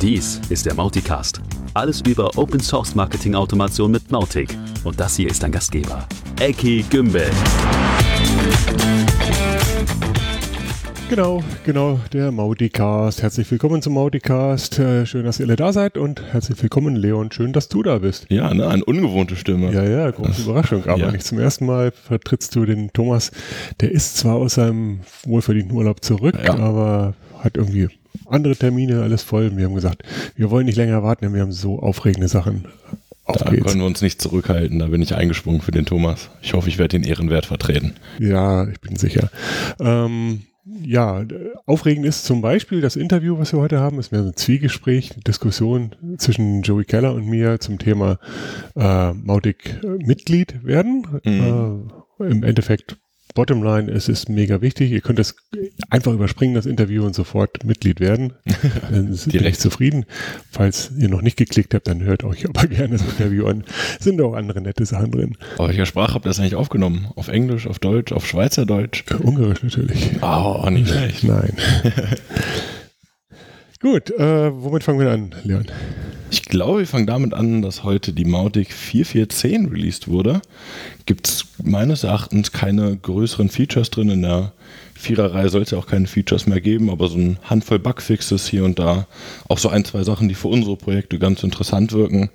Dies ist der Mauticast. Alles über Open Source Marketing Automation mit Mautic. Und das hier ist dein Gastgeber, Eki Gümbel. Genau, genau, der Mauticast. Herzlich willkommen zum Mauticast. Äh, schön, dass ihr alle da seid und herzlich willkommen, Leon. Schön, dass du da bist. Ja, ne, eine ungewohnte Stimme. Ja, ja, große Überraschung. Aber Ja. nicht zum ersten Mal vertrittst du den Thomas. Der ist zwar aus seinem wohlverdienten Urlaub zurück, Ja. aber hat irgendwie andere Termine, alles voll. Wir haben gesagt, wir wollen nicht länger warten, denn wir haben so aufregende Sachen. Auf Da geht's. können wir uns nicht zurückhalten. Da bin ich eingesprungen für den Thomas. Ich hoffe, ich werde den Ehrenwert vertreten. Ja, ich bin sicher. Ähm, ja, aufregend ist zum Beispiel das Interview, was wir heute haben, ist mehr so ein Zwiegespräch, eine Diskussion zwischen Joey Keller und mir zum Thema äh, Mautic äh, Mitglied werden. Mhm. Äh, Im Endeffekt, Bottomline, es ist mega wichtig. Ihr könnt das einfach überspringen, das Interview und sofort Mitglied werden. Dann sind wir Direkt. echt zufrieden. Falls ihr noch nicht geklickt habt, dann hört euch aber gerne das Interview an. Sind auch andere nette Sachen drin. Auf welcher Sprache habt ihr das eigentlich aufgenommen? Auf Englisch, auf Deutsch, auf Schweizerdeutsch? Ungarisch natürlich. Oh, nicht schlecht. Nein. Gut, äh, womit fangen wir an, Leon? Ich glaube, wir fangen damit an, dass heute die Mautic 4410 released wurde. Gibt es meines Erachtens keine größeren Features drin. In der Viererreihe soll es ja auch keine Features mehr geben, aber so ein Handvoll Bugfixes hier und da. Auch so ein, zwei Sachen, die für unsere Projekte ganz interessant wirken.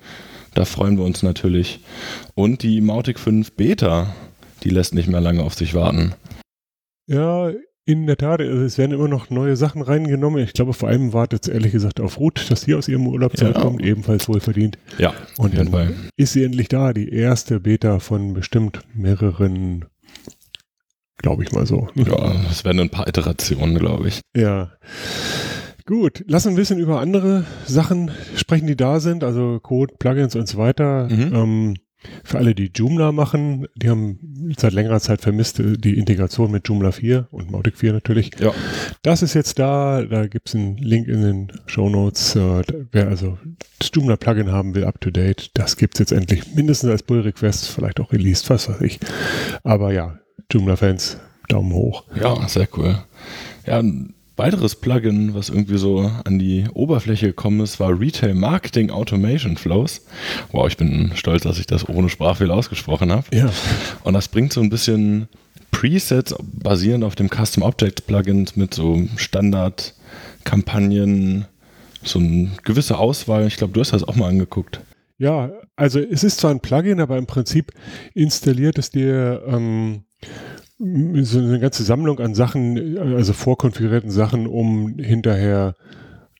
Da freuen wir uns natürlich. Und die Mautic 5 Beta, die lässt nicht mehr lange auf sich warten. Ja, in der Tat, also es werden immer noch neue Sachen reingenommen. Ich glaube, vor allem wartet es ehrlich gesagt auf Ruth, dass sie aus ihrem Urlaub Ja. zurückkommt, ebenfalls wohlverdient. Ja, Und dann ist sie endlich da, die erste Beta von bestimmt mehreren, glaube ich mal so. Ja, es werden ein paar Iterationen, glaube ich. Ja. Gut, lass ein bisschen über andere Sachen sprechen, die da sind, also Code, Plugins und so weiter. Mhm. Ähm, für alle, die Joomla machen, die haben seit längerer Zeit vermisst äh, die Integration mit Joomla 4 und Mautic 4 natürlich. Ja. Das ist jetzt da, da gibt es einen Link in den Show Notes. Äh, wer also das Joomla-Plugin haben will, up to date, das gibt es jetzt endlich mindestens als Pull-Request, vielleicht auch released, was weiß ich. Aber ja, Joomla-Fans, Daumen hoch. Ja, sehr cool. Ja, weiteres Plugin, was irgendwie so an die Oberfläche gekommen ist, war Retail Marketing Automation Flows. Wow, ich bin stolz, dass ich das ohne Sprachfehler ausgesprochen habe. Ja, Und das bringt so ein bisschen Presets basierend auf dem Custom Object Plugins mit so Standard-Kampagnen, so eine gewisse Auswahl. Ich glaube, du hast das auch mal angeguckt. Ja, also es ist zwar ein Plugin, aber im Prinzip installiert es dir ähm, so eine ganze Sammlung an Sachen, also vorkonfigurierten Sachen, um hinterher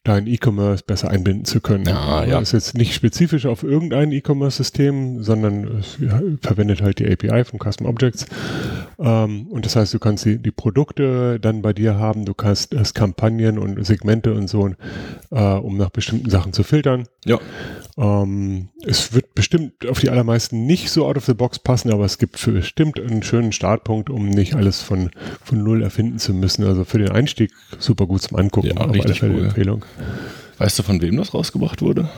dein E-Commerce besser einbinden zu können. Ah, ja. Das ist jetzt nicht spezifisch auf irgendein E-Commerce-System, sondern es ja, verwendet halt die API von Custom Objects. Ähm, und das heißt, du kannst die, die Produkte dann bei dir haben, du kannst es Kampagnen und Segmente und so, äh, um nach bestimmten Sachen zu filtern. Ja, Ähm, es wird bestimmt auf die allermeisten nicht so out of the box passen, aber es gibt für bestimmt einen schönen Startpunkt, um nicht alles von, von null erfinden zu müssen. Also für den Einstieg super gut zum Angucken. Ja, auf alle richtig Fälle cool. Empfehlung. Weißt du, von wem das rausgebracht wurde?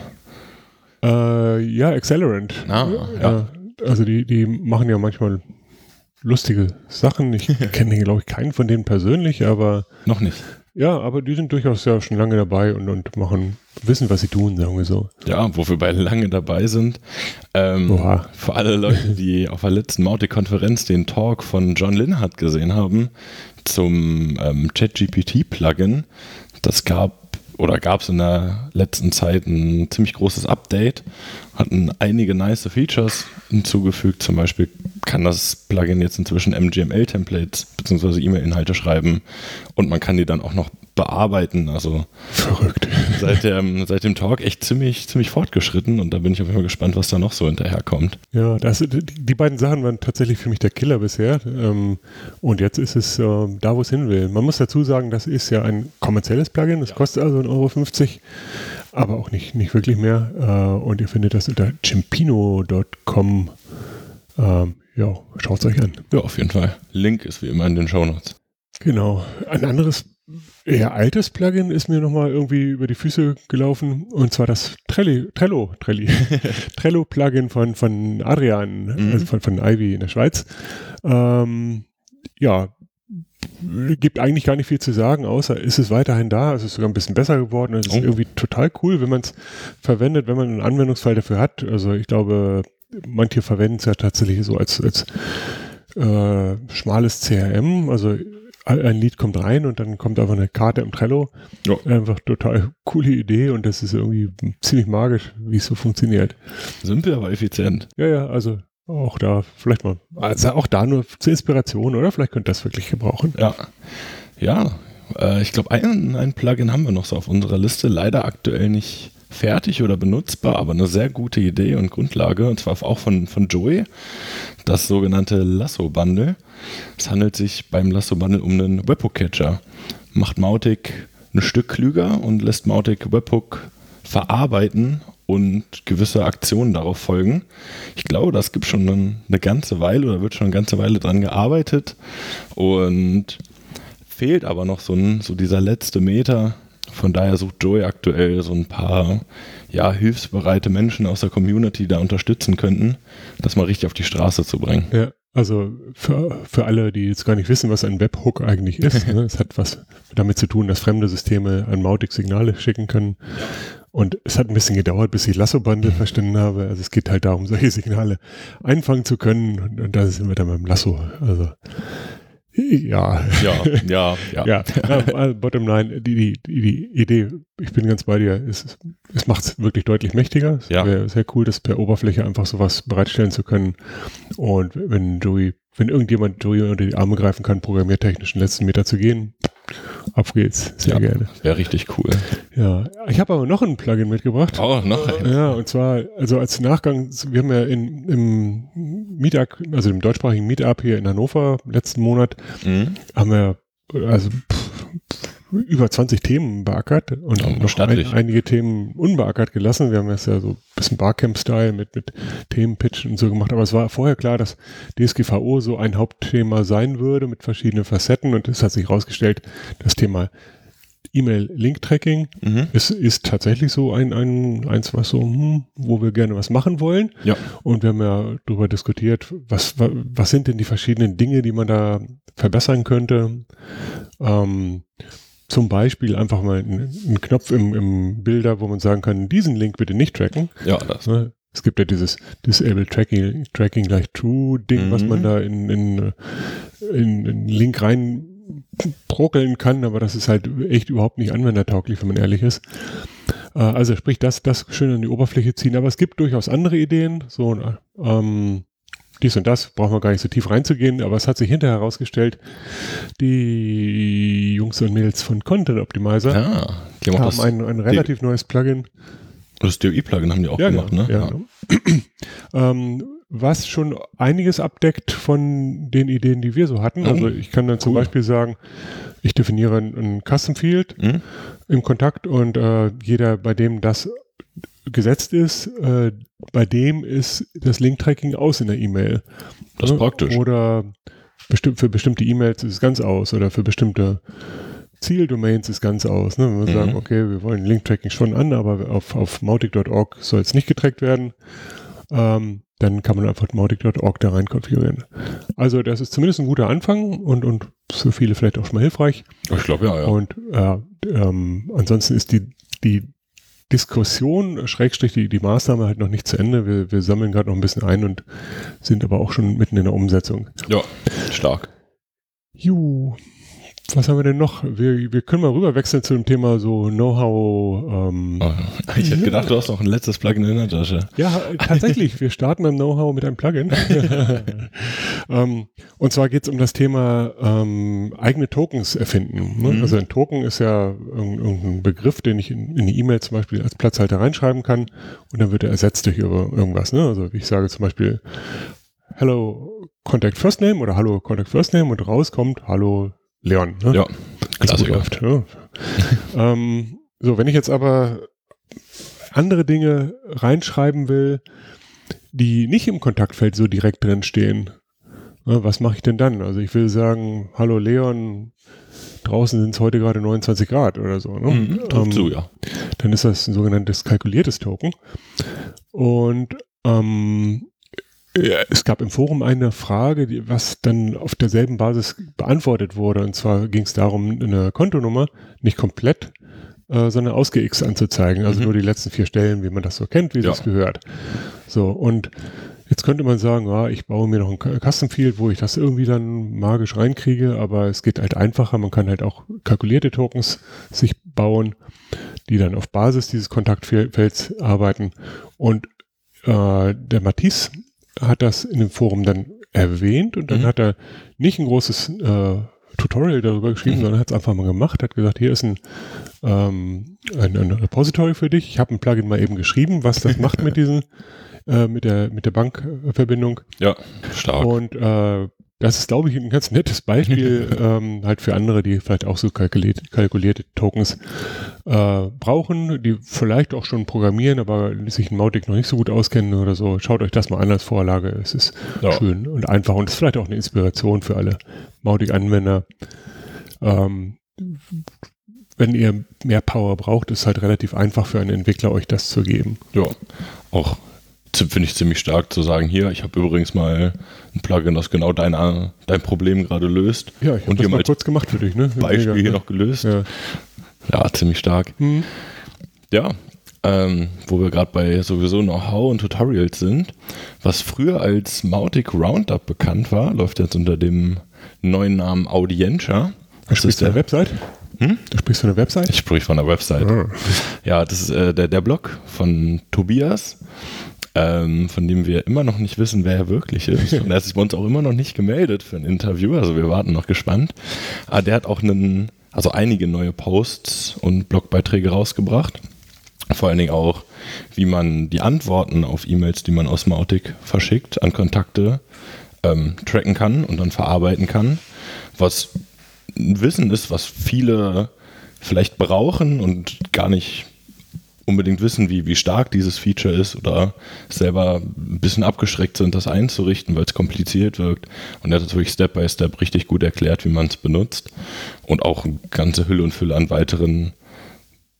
Äh, ja, Accelerant. Ah, ja. Also die, die machen ja manchmal lustige Sachen. Ich kenne, glaube ich, keinen von denen persönlich, aber Noch nicht. ja, aber die sind durchaus ja schon lange dabei und, und machen, wissen, was sie tun, sagen wir so. Ja, wo wir bei lange dabei sind. Ähm, Oha. für alle Leute, die auf der letzten Mautic-Konferenz den Talk von John Linhart gesehen haben zum ähm, ChatGPT-Plugin, das gab oder gab es in der letzten Zeit ein ziemlich großes Update, hatten einige nice Features hinzugefügt. Zum Beispiel kann das Plugin jetzt inzwischen MGML-Templates bzw. E-Mail-Inhalte schreiben und man kann die dann auch noch bearbeiten. Also Verrückt. seit dem, seit dem Talk echt ziemlich, ziemlich fortgeschritten und da bin ich auf jeden Fall gespannt, was da noch so hinterherkommt. Ja, das, die, beiden Sachen waren tatsächlich für mich der Killer bisher. Ähm, und jetzt ist es äh, da, wo es hin will. Man muss dazu sagen, das ist ja ein kommerzielles Plugin. Das kostet also 1,50 Euro, aber auch nicht, nicht wirklich mehr. Äh, und ihr findet das unter chimpino.com. Ähm, ja, schaut es euch an. Ja, auf jeden Fall. Link ist wie immer in den Shownotes. Genau. Ein anderes, eher altes Plugin ist mir nochmal irgendwie über die Füße gelaufen. Und zwar das Trelli, Trello, Trelli, Trello-Plugin von, von Adrian, Mhm. also von, von Ivy in der Schweiz. Ähm, ja, gibt eigentlich gar nicht viel zu sagen, außer ist es weiterhin da, es ist sogar ein bisschen besser geworden, es ist Oh. irgendwie total cool, wenn man es verwendet, wenn man einen Anwendungsfall dafür hat. Also ich glaube, manche verwenden es ja tatsächlich so als, als äh, schmales CRM, also ein Lied kommt rein und dann kommt einfach eine Karte im Trello. Ja. Einfach total coole Idee und das ist irgendwie ziemlich magisch, wie es so funktioniert. Simpel, aber effizient. Ja, ja, also auch da vielleicht mal, also auch da nur zur Inspiration, oder? Vielleicht könnt ihr das wirklich gebrauchen. Ja. Ja, äh, ich glaube, ein, ein Plugin haben wir noch so auf unserer Liste. Leider aktuell nicht fertig oder benutzbar, aber eine sehr gute Idee und Grundlage. Und zwar auch von, von Joey, das sogenannte Lasso-Bundle. Es handelt sich beim Lasso-Bundle um einen Webhook-Catcher. Macht Mautic ein Stück klüger und lässt Mautic Webhook verarbeiten und gewisse Aktionen darauf folgen. Ich glaube, das gibt schon ein- eine ganze Weile oder wird schon eine ganze Weile dran gearbeitet und fehlt aber noch so, ein, so dieser letzte Meter. Von daher sucht Joey aktuell so ein paar ja, hilfsbereite Menschen aus der Community, die da unterstützen könnten, das mal richtig auf die Straße zu bringen. Ja, also für, für alle, die jetzt gar nicht wissen, was ein Webhook eigentlich ist, ne, es hat was damit zu tun, dass fremde Systeme an Mautic Signale schicken können. Und es hat ein bisschen gedauert, bis ich Lasso-Bundle verstanden habe. Also es geht halt darum, solche Signale einfangen zu können. Und, und da sind wir dann beim Lasso. Also ja. Ja, ja, ja. Ja, äh, bottom line, die, die, die, die Idee, ich bin ganz bei dir, es, es macht es wirklich deutlich mächtiger. Es Ja. wäre sehr cool, das per Oberfläche einfach sowas bereitstellen zu können. Und wenn Joey, wenn irgendjemand Joey unter die Arme greifen kann, programmiertechnisch den letzten Meter zu gehen, auf geht's. Sehr Ja. gerne. Wäre richtig cool. Ja, ich habe aber noch ein Plugin mitgebracht. Oh, noch ein. Ja, und zwar, also als Nachgang, wir haben ja in, im Meetup, also im deutschsprachigen Meetup hier in Hannover letzten Monat, Mhm. haben wir also pff, über 20 Themen beackert und Oh, noch ein, einige Themen unbeackert gelassen. Wir haben das ja so ein bisschen Barcamp-Style mit, mit Themenpitch und so gemacht, aber es war vorher klar, dass DSGVO so ein Hauptthema sein würde mit verschiedenen Facetten und es hat sich herausgestellt, das Thema E-Mail-Link-Tracking Mhm. ist, ist tatsächlich so ein, ein eins, was so, hm, wo wir gerne was machen wollen. Ja. Und wir haben ja darüber diskutiert, was, wa- was sind denn die verschiedenen Dinge, die man da verbessern könnte. Ähm, zum Beispiel einfach mal einen, einen Knopf im, im Bilder, wo man sagen kann, diesen Link bitte nicht tracken. Ja, das. Ne? Es gibt ja dieses Disable Tracking, Tracking gleich True Ding, was Mhm. man da in, in, in, in einen Link rein brokeln kann, aber das ist halt echt überhaupt nicht anwendertauglich, wenn man ehrlich ist. Äh, also sprich, das, das schön an die Oberfläche ziehen, aber es gibt durchaus andere Ideen, so ähm, dies und das, brauchen wir gar nicht so tief reinzugehen, aber es hat sich hinterher herausgestellt, die Jungs und Mädels von Content Optimizer Ja, haben das, ein, ein relativ neues Plugin, das DOI-Plugin haben die auch gemacht, genau, ne? Ja, genau. ähm, was schon einiges abdeckt von den Ideen, die wir so hatten. Oh, also ich kann dann zum cool. Beispiel sagen, ich definiere ein, ein Custom Field Mhm. im Kontakt und äh, jeder, bei dem das gesetzt ist, äh, bei dem ist das Link-Tracking aus in der E-Mail. Das ist praktisch. Oder bestimmt, für bestimmte E-Mails ist es ganz aus oder für bestimmte Zieldomains ist ganz aus. Ne? Wenn wir Mhm. sagen, okay, wir wollen Link-Tracking schon an, aber auf, auf mautic.org soll es nicht getrackt werden, ähm, dann kann man einfach mautic.org da rein konfigurieren. Also das ist zumindest ein guter Anfang und, und für viele vielleicht auch schon mal hilfreich. Ich glaube, ja, ja. Und äh, ähm, ansonsten ist die, die Diskussion, Schrägstrich, die, die Maßnahme halt noch nicht zu Ende. Wir, wir sammeln gerade noch ein bisschen ein und sind aber auch schon mitten in der Umsetzung. ja, stark. Ju, was haben wir denn noch? Wir, wir können mal rüber wechseln zu dem Thema so Know-how. Ähm, Oh, ich hätte gedacht, du hast noch ein letztes Plugin in der Tasche. Ja, tatsächlich. Wir starten beim Know-how mit einem Plugin. ähm, und zwar geht es um das Thema ähm, eigene Tokens erfinden. Ne? Mhm. Also ein Token ist ja irg- irgendein Begriff, den ich in, in die E-Mail zum Beispiel als Platzhalter reinschreiben kann und dann wird er ersetzt durch ir- irgendwas. Ne? Also ich sage zum Beispiel Hello Contact First Name oder Hallo Contact First Name und rauskommt Hallo Leon. Ne? Ja, Klassiker. läuft. Ja. ähm, so, wenn ich jetzt aber andere Dinge reinschreiben will, die nicht im Kontaktfeld so direkt drin stehen, ne, was mache ich denn dann? Also ich will sagen, hallo Leon, draußen sind es heute gerade 29 Grad oder so. Ne? Mhm, Ähm, zu, ja. dann ist das ein sogenanntes kalkuliertes Token. Und ähm, Ja, es gab im Forum eine Frage, die, was dann auf derselben Basis beantwortet wurde. Und zwar ging es darum, eine Kontonummer nicht komplett, äh, sondern ausgeixt anzuzeigen. Also Mhm. nur die letzten vier Stellen, wie man das so kennt, wie Ja. es gehört. So, und jetzt könnte man sagen, ja, ich baue mir noch ein Cu- Custom Field, wo ich das irgendwie dann magisch reinkriege, aber es geht halt einfacher. Man kann halt auch kalkulierte Tokens sich bauen, die dann auf Basis dieses Kontaktfelds arbeiten. Und äh, der Matisse hat das in dem Forum dann erwähnt und dann Mhm. hat er nicht ein großes äh, Tutorial darüber geschrieben, Mhm. sondern hat es einfach mal gemacht, hat gesagt, hier ist ein, ähm, ein, ein Repository für dich. Ich habe ein Plugin mal eben geschrieben, was das macht mit diesen, äh, mit der, mit der Bankverbindung. Ja, stark. Und äh, das ist, glaube ich, ein ganz nettes Beispiel ähm, halt für andere, die vielleicht auch so kalkuliert, kalkulierte Tokens äh, brauchen, die vielleicht auch schon programmieren, aber sich in Mautic noch nicht so gut auskennen oder so. Schaut euch das mal an als Vorlage. Es ist Ja. schön und einfach und es ist vielleicht auch eine Inspiration für alle Mautic-Anwender. Ähm, wenn ihr mehr Power braucht, ist es halt relativ einfach für einen Entwickler, euch das zu geben. Ja, auch finde ich ziemlich stark zu sagen, hier, ich habe übrigens mal ein Plugin, das genau dein, dein Problem gerade löst. Ja, ich habe das mal kurz gemacht für dich. Ne? Beispiel Mega, hier ne? noch gelöst. Ja, Ja. ziemlich stark. Hm. Ja, ähm, wo wir gerade bei sowieso Know-how und Tutorials sind, was früher als Mautic Roundup bekannt war, läuft jetzt unter dem neuen Namen Audientia. Sprichst von der Website? Hm? Du sprichst von der Website? Ich sprich von der Website. Ah. Ja, das ist äh, der, der Blog von Tobias, ähm, von dem wir immer noch nicht wissen, wer er wirklich ist. Und er hat sich bei uns auch immer noch nicht gemeldet für ein Interview, also wir warten noch gespannt. Aber der hat auch einen, also einige neue Posts und Blogbeiträge rausgebracht. Vor allen Dingen auch, wie man die Antworten auf E-Mails, die man aus Mautic verschickt, an Kontakte ähm, tracken kann und dann verarbeiten kann. Was ein Wissen ist, was viele vielleicht brauchen und gar nicht unbedingt wissen, wie, wie stark dieses Feature ist oder selber ein bisschen abgeschreckt sind, das einzurichten, weil es kompliziert wirkt. Und er hat es wirklich Step by Step richtig gut erklärt, wie man es benutzt. Und auch eine ganze Hülle und Fülle an weiteren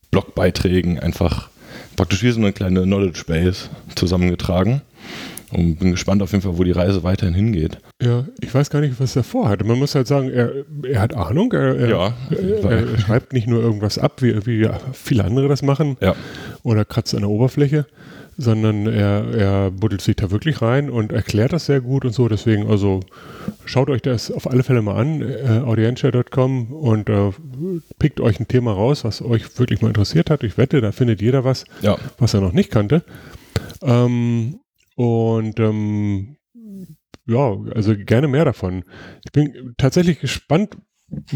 Blogbeiträgen einfach praktisch wie so eine kleine Knowledge Base zusammengetragen. Und bin gespannt auf jeden Fall, wo die Reise weiterhin hingeht. Ja, ich weiß gar nicht, was er vorhat. Man muss halt sagen, er, er hat Ahnung. Er, Ja, er, er schreibt nicht nur irgendwas ab, wie, wie viele andere das machen Ja, oder kratzt an der Oberfläche, sondern er, er buddelt sich da wirklich rein und erklärt das sehr gut und so. Deswegen, also schaut euch das auf alle Fälle mal an, äh, audientia.com und äh, pickt euch ein Thema raus, was euch wirklich mal interessiert hat. Ich wette, da findet jeder was, ja, was er noch nicht kannte. Ähm, und ähm, ja, also gerne mehr davon. Ich bin tatsächlich gespannt,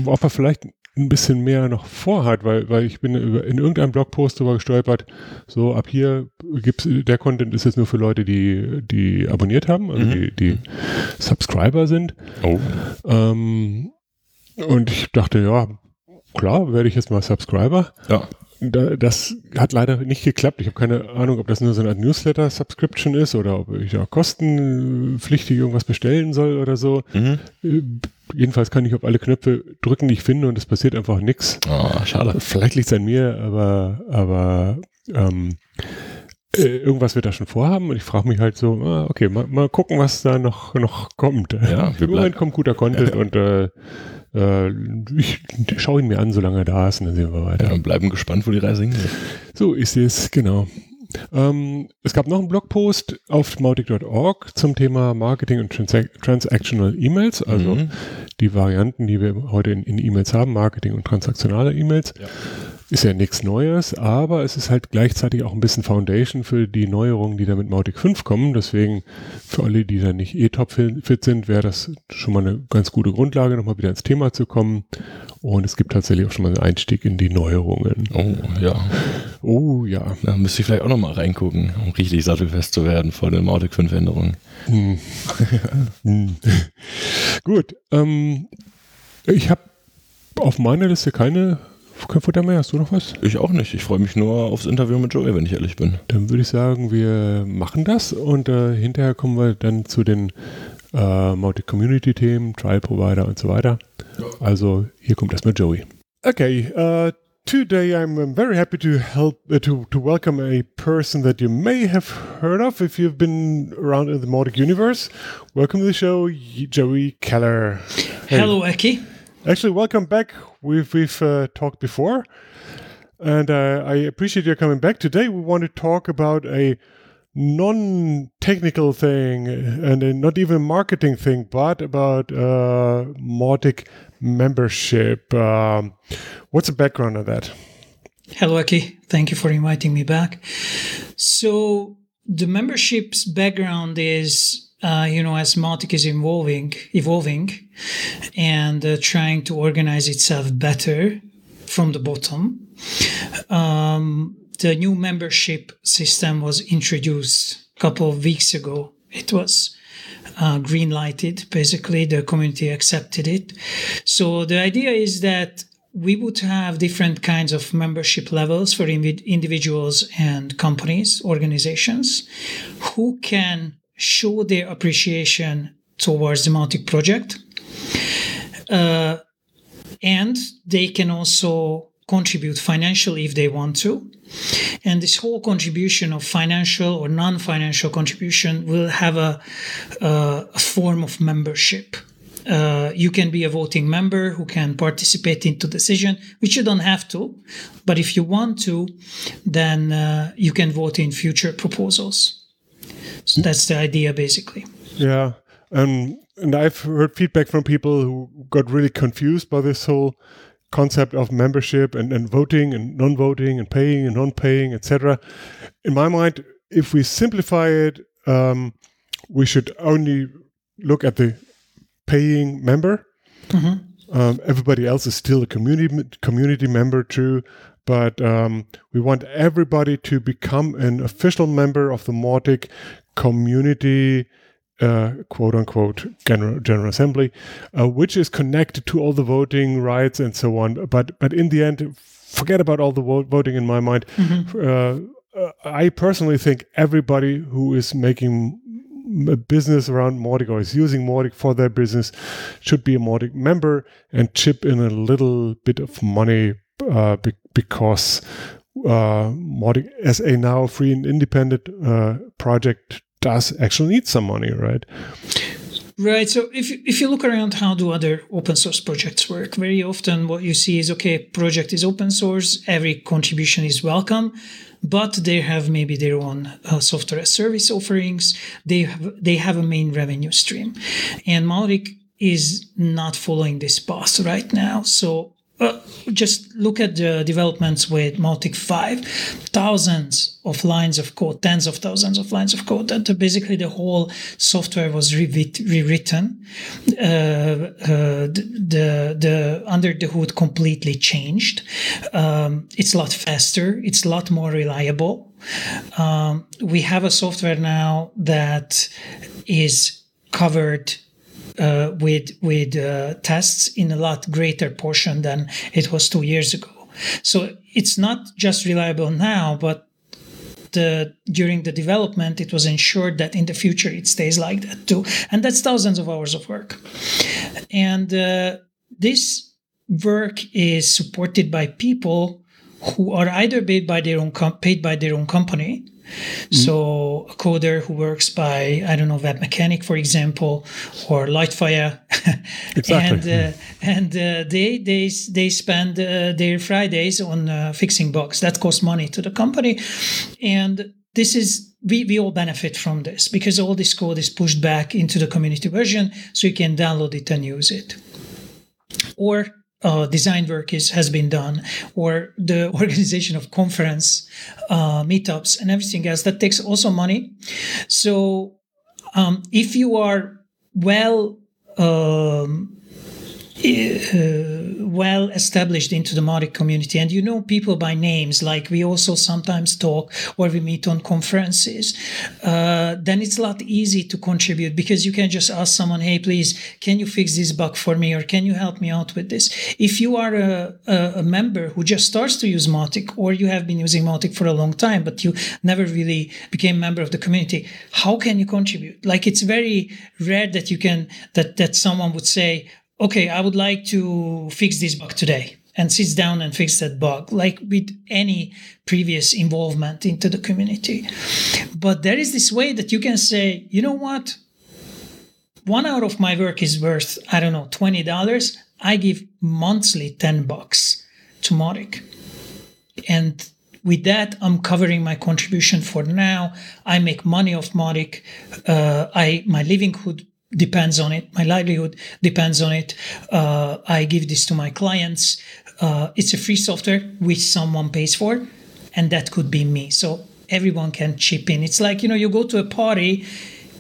ob er vielleicht ein bisschen mehr noch vorhat, weil, weil ich bin in irgendeinem Blogpost darüber gestolpert, so ab hier gibt's, der Content ist jetzt nur für Leute, die, die abonniert haben, also Mhm. die, die Subscriber sind. oh, Ähm, und ich dachte, ja, klar, werde ich jetzt mal Subscriber. ja, das hat leider nicht geklappt. Ich habe keine Ahnung, ob das nur so eine Newsletter-Subscription ist oder ob ich da kostenpflichtig irgendwas bestellen soll oder so. mhm. Äh, Jedenfalls kann ich auf alle Knöpfe drücken, die ich finde und es passiert einfach nichts. Oh, schade. Vielleicht liegt es an mir, aber, aber ähm, äh, irgendwas wird er schon vorhaben und ich frage mich halt so, ah, okay, mal, mal gucken, was da noch, noch kommt. Ja, Im Moment kommt guter Content und äh, äh, ich schaue ihn mir an, solange er da ist und dann sehen wir weiter. Ja, wir bleiben gespannt, wo die Reise hingeht. So ist es, genau. Ähm, es gab noch einen Blogpost auf mautic.org zum Thema Marketing und Transac Transactional E-Mails, also Mhm. die Varianten, die wir heute in, in E-Mails haben, Marketing und transaktionale E-Mails. Ja. Ist ja nichts Neues, aber es ist halt gleichzeitig auch ein bisschen Foundation für die Neuerungen, die da mit Mautic 5 kommen. Deswegen für alle, die da nicht eh topfit sind, wäre das schon mal eine ganz gute Grundlage, nochmal wieder ins Thema zu kommen. Und es gibt tatsächlich auch schon mal einen Einstieg in die Neuerungen. Oh, ja. Oh ja. Da müsste ich vielleicht auch nochmal reingucken, um richtig sattelfest zu werden vor den Mautic 5 Änderungen. Hm. Hm. Gut. Ähm, ich habe auf meiner Liste keine, kein Futter mehr. Hast du noch was? Ich auch nicht. Ich freue mich nur aufs Interview mit Joey, wenn ich ehrlich bin. Dann würde ich sagen, wir machen das und äh, hinterher kommen wir dann zu den äh, Mautic Community Themen, Trial Provider und so weiter. Also hier kommt erstmal Joey. Okay, äh, today I'm, very happy to help uh, to to welcome a person that you may have heard of if you've been around in the Mautic universe. Welcome to the show, Joey Keller. Hey. Hello, Eki. Actually, welcome back. We've we've uh, talked before, and uh, I appreciate your coming back. Today, we want to talk about a non-technical thing and not even a marketing thing, but about uh, Mautic membership. Um, what's the background of that? Hello, Aki. Thank you for inviting me back. So the membership's background is, uh, you know, as Mautic is evolving, evolving, and uh, trying to organize itself better from the bottom. Um, the new membership system was introduced a couple of weeks ago. It was uh, green lighted. Basically, the community accepted it. So the idea is that we would have different kinds of membership levels for individuals and companies, organizations who can show their appreciation towards the Mautic project. Uh, and they can also contribute financially if they want to. And this whole contribution of financial or non financial contribution will have a, a, a form of membership. Uh, you can be a voting member who can participate into decision, which you don't have to, but if you want to, then uh, you can vote in future proposals. So that's the idea, basically. Yeah, um, and I've heard feedback from people who got really confused by this whole concept of membership and, and voting and non-voting and paying and non-paying, etc. In my mind, if we simplify it, um, we should only look at the paying member. Mm-hmm. Um, everybody else is still a community community member too, but um, we want everybody to become an official member of the Mautic community uh, quote unquote general, general assembly, uh, which is connected to all the voting rights and so on. But but in the end, forget about all the vo- voting. In my mind, mm-hmm. uh, I personally think everybody who is making a business around Mautic or is using Mautic for their business should be a Mautic member and chip in a little bit of money uh, be- because uh, Mautic as a now free and independent uh, project does actually need some money, right? Right. So if if you look around, how do other open source projects work? Very often, what you see is okay, project is open source, every contribution is welcome, but they have maybe their own uh, software as service offerings. They have they have a main revenue stream, and Mautic is not following this path right now. So just look at the developments with Mautic 5. Thousands of lines of code, tens of thousands of lines of code. That basically the whole software was rewritten. Uh, uh, the, the under the hood completely changed. Um, it's a lot faster. It's a lot more reliable. Um, we have a software now that is covered uh, with with uh, tests in a lot greater portion than it was two years ago. So it's not just reliable now, but the, during the development, it was ensured that in the future it stays like that too, and that's thousands of hours of work. And uh, this work is supported by people who are either paid by their own com- paid by their own company Mm-hmm. So a coder who works by I don't know Webmecanik, for example, or Lightfire, exactly. and uh, and uh, they they they spend uh, their Fridays on uh, fixing bugs. That costs money to the company, and this is we, we all benefit from this because all this code is pushed back into the community version so you can download it and use it or uh, design work is has been done, or the organization of conference uh, meetups and everything else. That takes also money. So um, if you are well um, uh, well established into the Mautic community and you know people by names, like we also sometimes talk or we meet on conferences, uh, then it's a lot easy to contribute because you can just ask someone, hey, please, can you fix this bug for me or can you help me out with this? If you are a, a, a member who just starts to use Mautic or you have been using Mautic for a long time, but you never really became a member of the community, how can you contribute? Like it's very rare that you can, that, that someone would say, okay, I would like to fix this bug today. and sits down and fix that bug, like with any previous involvement into the community. But there is this way that you can say, you know what? One hour of my work is worth, I don't know, $20. I give monthly 10 bucks to Mautic. And with that, I'm covering my contribution for now. I make money off Mautic. Uh, I my living livelihood depends on it. My livelihood depends on it. Uh, I give this to my clients. Uh, it's a free software which someone pays for, and that could be me. So everyone can chip in. It's like you know, you go to a party,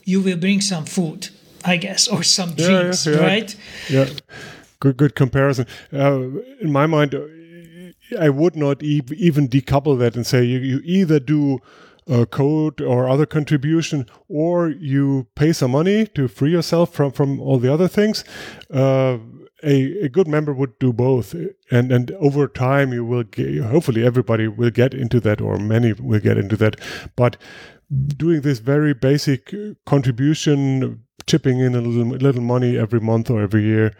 you will bring some food, I guess, or some drinks, yeah, yeah, yeah. right? Yeah, good, good comparison. Uh, in my mind, I would not e- even decouple that and say you, you either do a code or other contribution, or you pay some money to free yourself from from all the other things. Uh, a, a good member would do both, and and over time you will get, hopefully everybody will get into that, or many will get into that. But doing this very basic contribution, chipping in a little, little money every month or every year,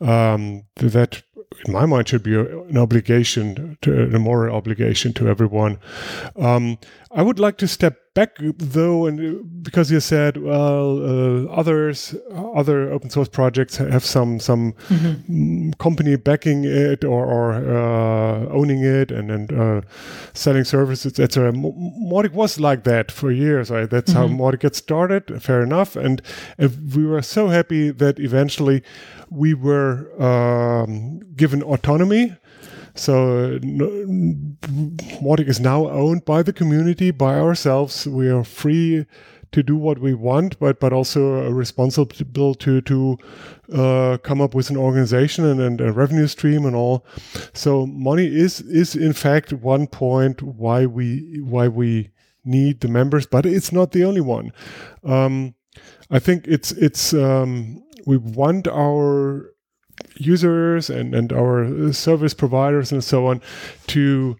um, that in my mind, should be an obligation, to, a moral obligation to everyone. Um, I would like to step back, though, and because you said, well, uh, others, other open source projects have some some mm-hmm. company backing it or, or uh, owning it and and uh, selling services, etc. Mautic was like that for years. Right? That's mm-hmm. how Mautic got started. Fair enough, and, and we were so happy that eventually we were um, given autonomy. So Mautic is now owned by the community, by ourselves. We are free to do what we want, but but also responsible to to uh, come up with an organization and, and, a revenue stream and all. So money is is in fact one point why we why we need the members, but it's not the only one. Um, I think it's it's um, we want our users and, and our service providers and so on to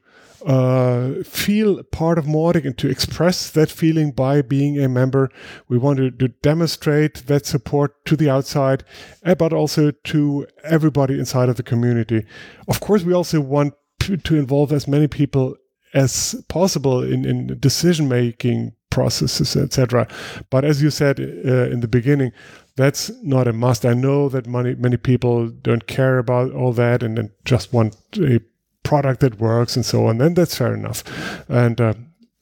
uh, feel part of Mautic and to express that feeling by being a member. We want to, to demonstrate that support to the outside, eh, but also to everybody inside of the community. Of course, we also want to, to involve as many people as possible in, in decision making processes, etc. But as you said uh, in the beginning, that's not a must. I know that many many people don't care about all that and, just want a product that works and so on. And that's fair enough. And uh,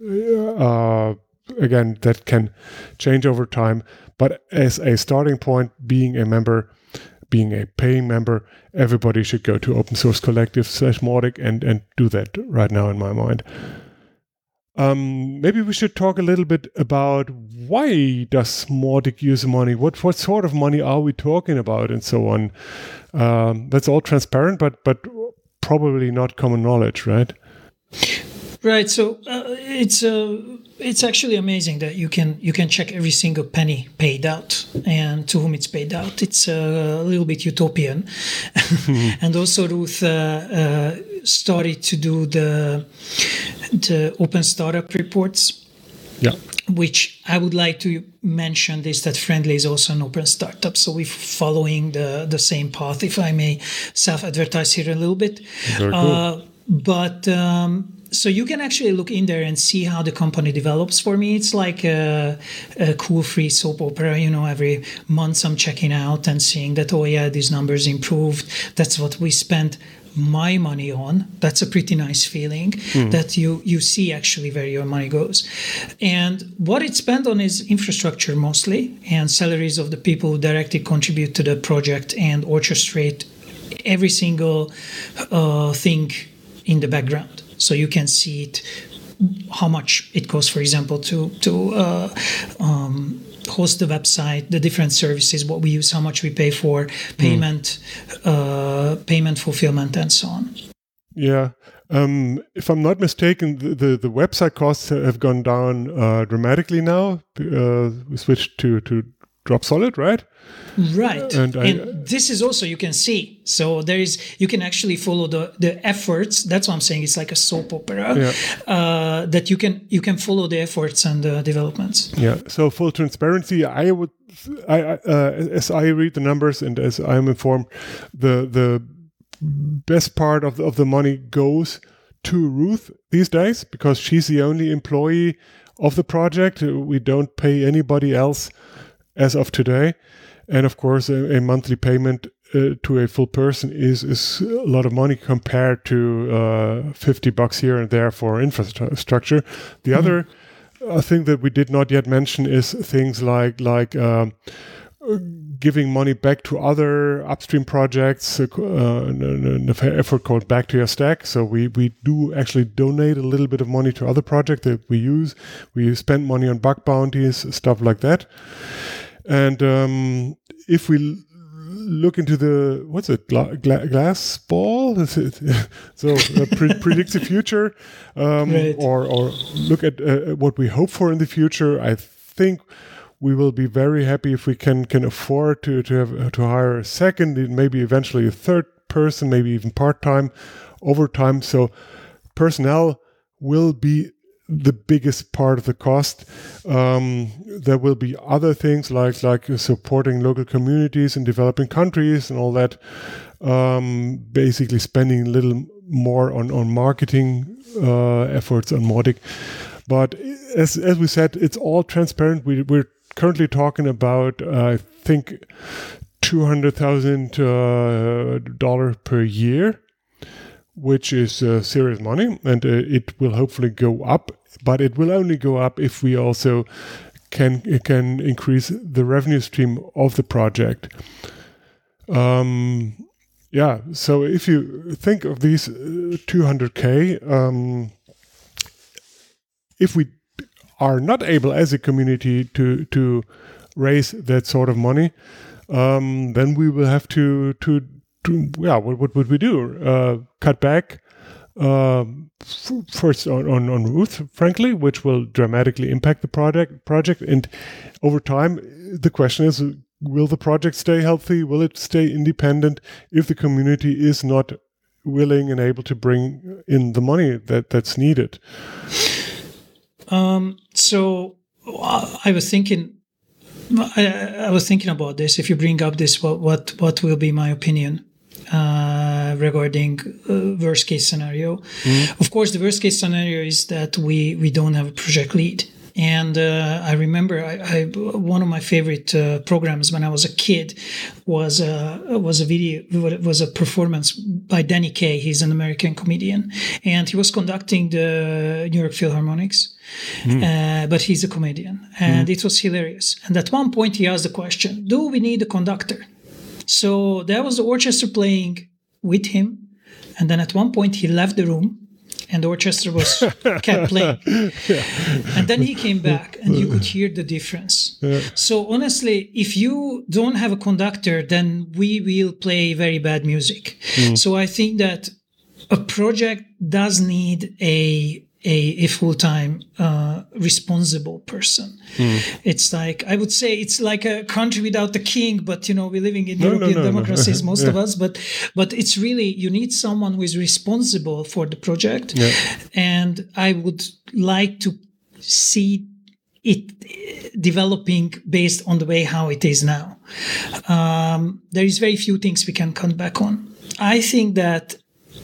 uh, again, that can change over time. But as a starting point, being a member, being a paying member, everybody should go to open source collective slash Mautic and and do that right now in my mind. Um, maybe we should talk a little bit about why does Mautic use money? What what sort of money are we talking about, and so on. Um, that's all transparent, but but probably not common knowledge, right? Right. So uh, it's uh, it's actually amazing that you can you can check every single penny paid out and to whom it's paid out. It's a little bit utopian, mm-hmm. and also Ruth uh, uh, started to do the the open startup reports. Yeah. Which I would like to mention is that Friendly is also an open startup, so we're following the the same path. If I may self-advertise here a little bit, Very cool. Uh, but um, so you can actually look in there and see how the company develops. For me, it's like a, a, cool free soap opera. You know, every month I'm checking out and seeing that oh yeah, these numbers improved. That's what we spent my money on that's a pretty nice feeling mm. that you you see actually where your money goes and what it's spent on is infrastructure mostly and salaries of the people who directly contribute to the project and orchestrate every single uh, thing in the background so you can see it how much it costs for example to to uh, um, host the website, the different services, what we use, how much we pay for, payment, mm. uh, payment fulfillment, and so on. Yeah. Um, if I'm not mistaken, the, the, the, website costs have gone down uh, dramatically now. Uh, we switched to, to Dropsolid, right? Right. And, I, and, this is also you can see. So there is you can actually follow the the efforts. That's what I'm saying. It's like a soap opera yeah. uh, that you can you can follow the efforts and the developments. Yeah. So full transparency, I would, I uh, as I read the numbers and as I'm informed, the the best part of the, of the money goes to Ruth these days because she's the only employee of the project. We don't pay anybody else as of today. And of course, a, a monthly payment uh, to a full person is is a lot of money compared to uh, 50 bucks here and there for infrastructure. The mm-hmm. other uh, thing that we did not yet mention is things like like um, giving money back to other upstream projects, uh, an, effort called Back to Your Stack. So we, we do actually donate a little bit of money to other projects that we use. We spend money on bug bounties, stuff like that. And um, if we look into the what's it gla- gla- glass ball so uh, pre- predicts the future um, right. or or look at uh, what we hope for in the future i think we will be very happy if we can can afford to to have to hire a second, maybe eventually a third person, maybe even part time, overtime. So personnel will be the biggest part of the cost. Um, there will be other things like like supporting local communities in developing countries and all that. Um, basically, spending a little more on on marketing uh, efforts on Mautic. But as as we said, it's all transparent. We, we're currently talking about, uh, I think, two hundred thousand uh, dollar per year, which is uh, serious money, and uh, it will hopefully go up. But it will only go up if we also can can increase the revenue stream of the project. Um, yeah, so if you think of these 200k, uh, um, if we are not able as a community to to raise that sort of money, um, then we will have to to, to yeah, what, what would we do? Uh, cut back uh, first on, on, on Ruth, frankly, which will dramatically impact the project project, and over time, the question is. Will the project stay healthy? Will it stay independent if the community is not willing and able to bring in the money that, that's needed? Um, so I was thinking, I, I, was thinking about this. If you bring up this, what what what will be my opinion uh, regarding uh, worst case scenario? Mm-hmm. Of course, the worst case scenario is that we we don't have a project lead. And uh, I remember I, I, one of my favorite uh, programs when I was a kid was a was a video was a performance by Danny Kaye. He's an American comedian, and he was conducting the New York Philharmonics. Mm. Uh, but he's a comedian, and mm. it was hilarious. And at one point, he asked the question: "Do we need a conductor?" So there was the orchestra playing with him, and then at one point he left the room and the orchestra was kept playing. Yeah. And then he came back, and you could hear the difference. Yeah. So honestly, if you don't have a conductor, then we will play very bad music. Mm. So I think that a project does need a a, a full-time uh, responsible person mm. it's like i would say it's like a country without the king but you know we're living in no, european no, no, democracies most yeah. of us but but it's really you need someone who is responsible for the project yeah. and i would like to see it developing based on the way how it is now um, there is very few things we can cut back on i think that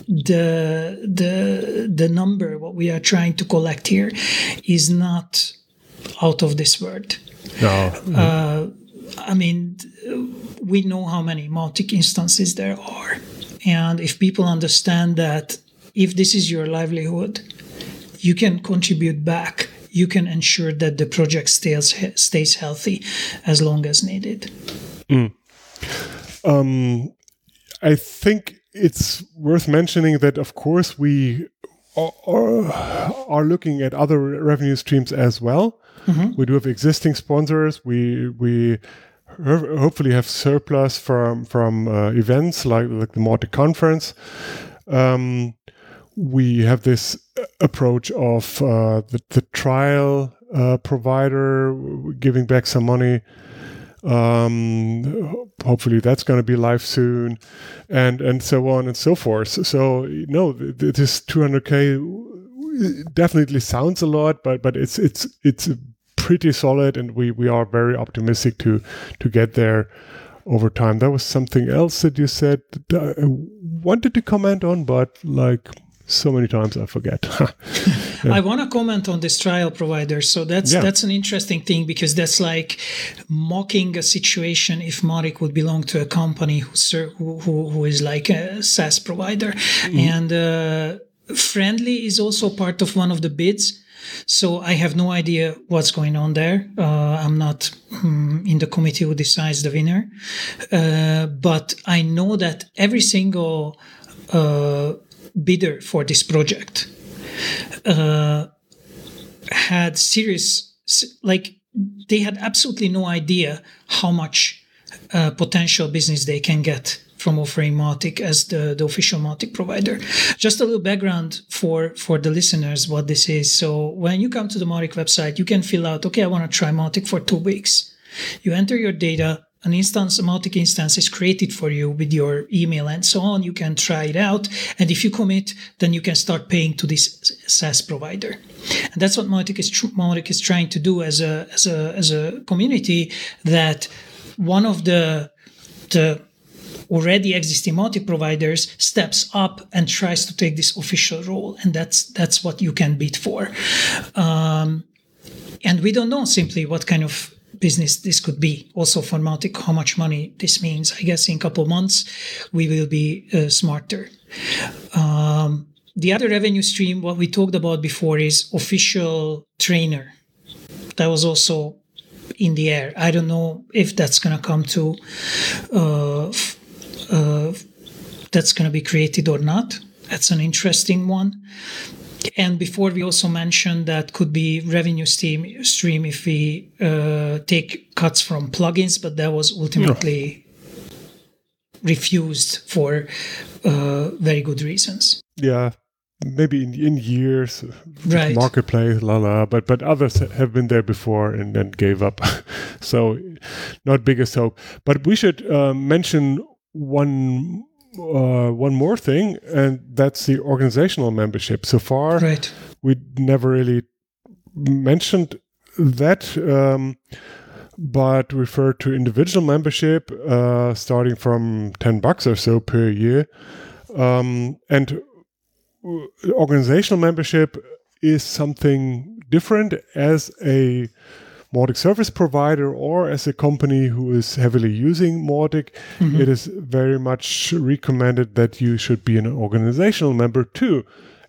the the the number what we are trying to collect here is not out of this world. No. Uh, I mean, we know how many Mautic instances there are, and if people understand that if this is your livelihood, you can contribute back. You can ensure that the project stays stays healthy as long as needed. Mm. Um, I think it's worth mentioning that, of course, we are, are looking at other revenue streams as well. Mm-hmm. We do have existing sponsors. We we hopefully have surplus from from uh, events like like the Mautic conference. Um, we have this approach of uh, the, the trial uh, provider giving back some money um, hopefully that's going to be live soon, and and so on and so forth. So no, this 200k definitely sounds a lot, but but it's it's it's pretty solid, and we we are very optimistic to to get there. over time. That was something else that you said that I wanted to comment on, but like so many times I forget. I want to comment on this trial provider. So that's Yeah. that's an interesting thing because that's like mocking a situation if Marik would belong to a company who who, who, is like a SaaS provider, and uh, Friendly is also part of one of the bids. So I have no idea what's going on there. Uh, I'm not hmm, in the committee who decides the winner, uh, but I know that every single uh, bidder for this project uh, had serious, like they had absolutely no idea how much uh, potential business they can get from offering Mautic as the, the official Mautic provider. Just a little background for, for the listeners what this is. So when you come to the Mautic website, you can fill out, okay, I want to try Mautic for two weeks. You enter your data, an instance, a Mautic instance is created for you with your email and so on. You can try it out. And if you commit, then you can start paying to this SaaS provider. And that's what Mautic is, Mautic is trying to do as a, as a, as a community that one of the, the already existing Mautic providers steps up and tries to take this official role. And that's, that's what you can bid for. Um, and we don't know simply what kind of business this could be. Also for Mautic, how much money this means. I guess in a couple months we will be uh, smarter. Um, the other revenue stream, what we talked about before, is official trainer. That was also in the air. I don't know if that's going to come to. Uh, uh, that's going to be created or not. That's an interesting one. And before we also mentioned that could be revenue stream stream if we uh, take cuts from plugins, but that was ultimately refused for uh, very good reasons. yeah, maybe in, in years, Right. marketplace, la la. But but others have been there before and then gave up. so not biggest hope. But we should uh, mention one. Uh, one more thing, and that's the organizational membership. So far, Right. we never really mentioned that, um, but refer to individual membership uh, starting from 10 bucks or so per year. Um, and organizational membership is something different as a Mautic service provider or as a company who is heavily using Mautic. It is very much recommended that you should be an organizational member too.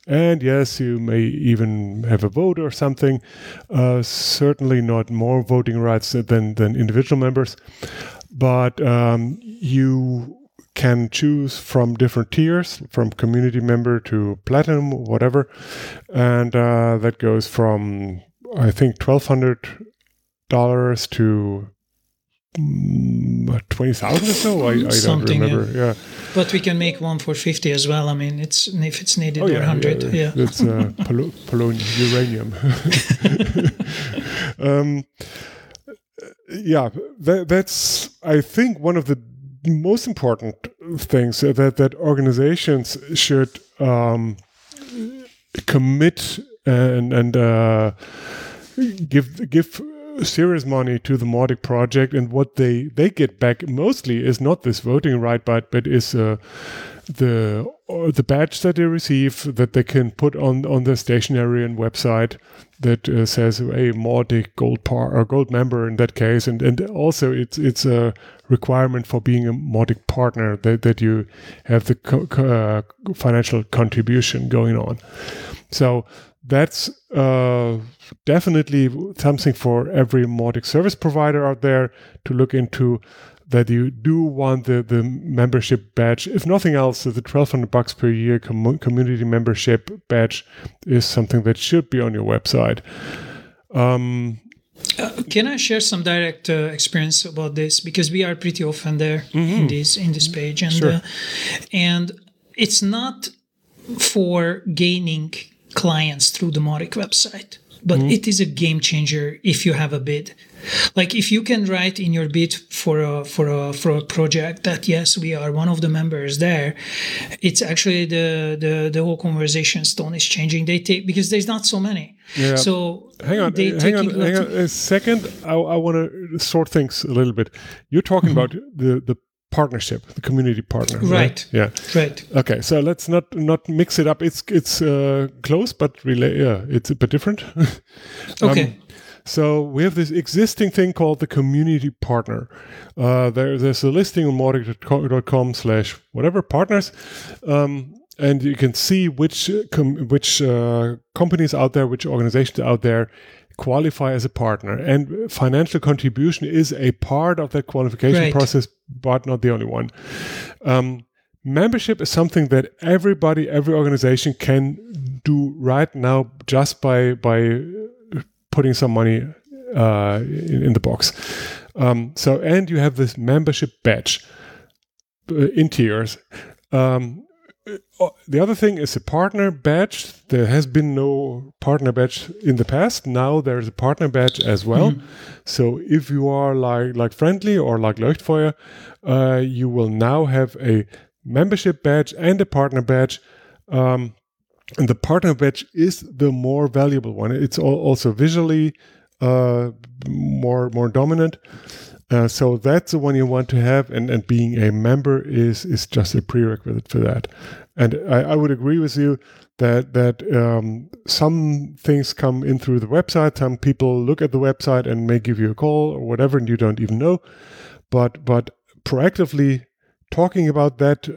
And yes, you may even have a vote or something. Uh, certainly not more voting rights than, than individual members. But um, you can choose from different tiers, from community member to platinum, whatever. And uh, that goes from, I think, $1,200 to mm, 20,000 or so. I, I don't remember. yeah. But we can make one for 50 as well. I mean, it's if it's needed Oh or 100. Yeah. it's uh, polo- polonium, uranium. um, yeah, that, that's I think one of the most important things that that organizations should um, commit and and uh, give give serious money to the Mautic project, and what they they get back mostly is not this voting right, but but is uh, the or the badge that they receive that they can put on on their stationery and website that uh, says a Mautic gold par or gold member in that case, and and also it's it's a requirement for being a Mautic partner that that you have the co- co- uh, financial contribution going on. So that's uh, definitely something for every Mautic service provider out there to look into. That you do want the, the membership badge. If nothing else, the 1200 bucks per year com- community membership badge is something that should be on your website. Um, Can I share some direct uh, experience about this because we are pretty often there in this in this page and Sure. uh, and it's not for gaining clients through the Mautic website, but mm-hmm. it is a game changer if you have a bid. Like if you can write in your bid for a for a for a project that yes we are one of the members there, it's actually the the the whole conversation stone is changing. They take because there's not so many. Yeah. So Hang on, hang on, hang on a second. I, I want to sort things a little bit. You're talking mm-hmm. about the the partnership, the community partner, right? Right. Yeah. Right. Okay, so let's not not mix it up. It's it's uh, close, but really, yeah, it's a bit different. Um, Okay. so we have this existing thing called the community partner. Uh, there, there's a listing on mautic.com slash whatever partners, um, and you can see which com- which uh, companies out there, which organizations out there qualify as a partner. And financial contribution is a part of that qualification Right. process, but not the only one. Um, membership is something that everybody, every organization can do right now just by by putting some money uh, in, in the box. Um, so, and you have this membership badge uh, in tiers. Um, the other thing is a partner badge. There has been no partner badge in the past. Now there's a partner badge as well. So if you are like like friendly or like Leuchtfeuer, uh, you will now have a membership badge and a partner badge. Um, and the partner badge is the more valuable one. It's al- also visually uh, more more dominant. Uh, so that's the one you want to have, and, and being a member is is just a prerequisite for that. And I, I would agree with you that that um, some things come in through the website. Some people look at the website and may give you a call or whatever, and you don't even know. But but proactively talking about that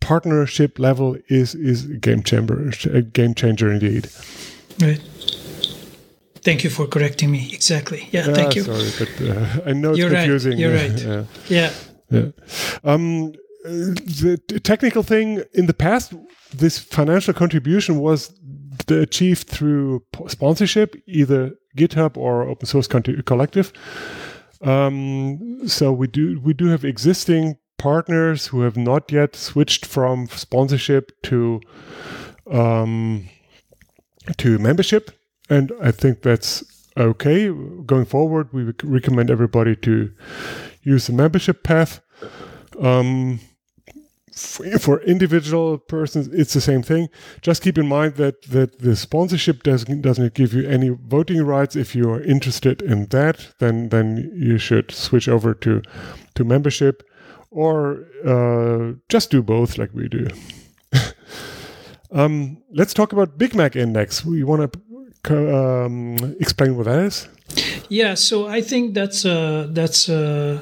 partnership level is is a game changer, a game changer indeed. Right. Thank you for correcting me. Exactly. Yeah. Thank Ah, you. Sorry, but uh, I know it's You're right, confusing. you're Yeah, right. yeah. Yeah. Yeah. Um, uh, the technical thing in the past, this financial contribution was achieved through sponsorship, either GitHub or open source collective. Um, so we do we do have existing partners who have not yet switched from sponsorship to um, to membership, and I think that's okay. Going forward, we recommend everybody to use the membership path. Um, for individual persons, it's the same thing. Just keep in mind that that the sponsorship doesn't doesn't give you any voting rights. If you are interested in that, then then you should switch over to to membership, or uh, just do both, like we do. um, let's talk about Big Mac Index. We want to um, explain what that is. Yeah, so I think that's uh, that's uh,